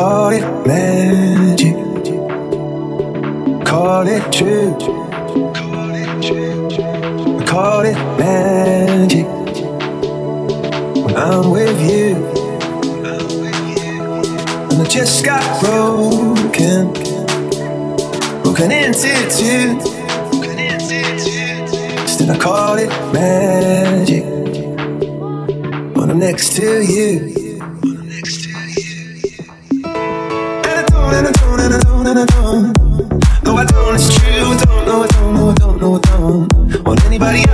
call it magic. Call it true. I call it magic. When I'm with you. And I just got broken. Broken into two. Still I call it magic. When I'm next to you. And I don't. No, I don't, it's true. Don't, no, I don't, no, I don't, no, I don't. Want anybody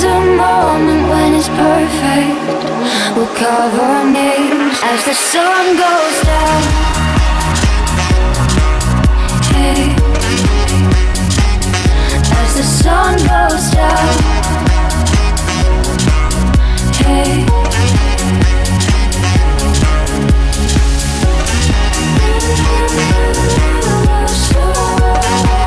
There's a moment when it's perfect. We'll cover our names as the sun goes down. Hey. As the sun goes down. Hey. Slow.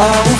I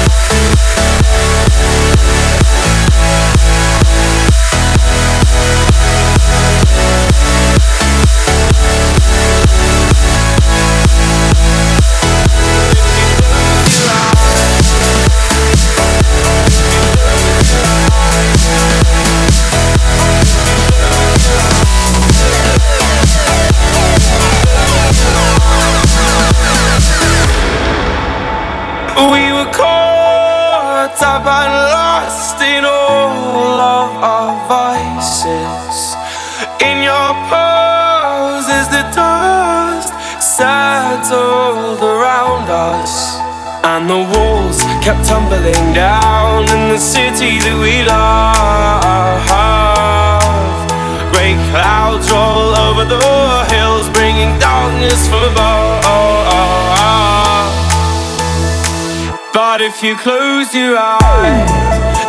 and the walls kept tumbling down in the city that we love. Great clouds roll over the hills, bringing darkness from above. But if you close your eyes,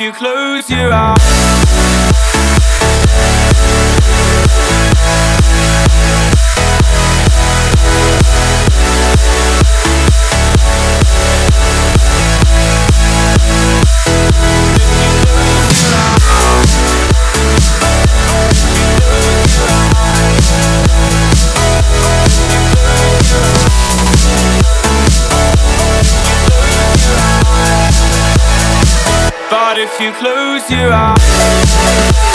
You close your eyes you close your eyes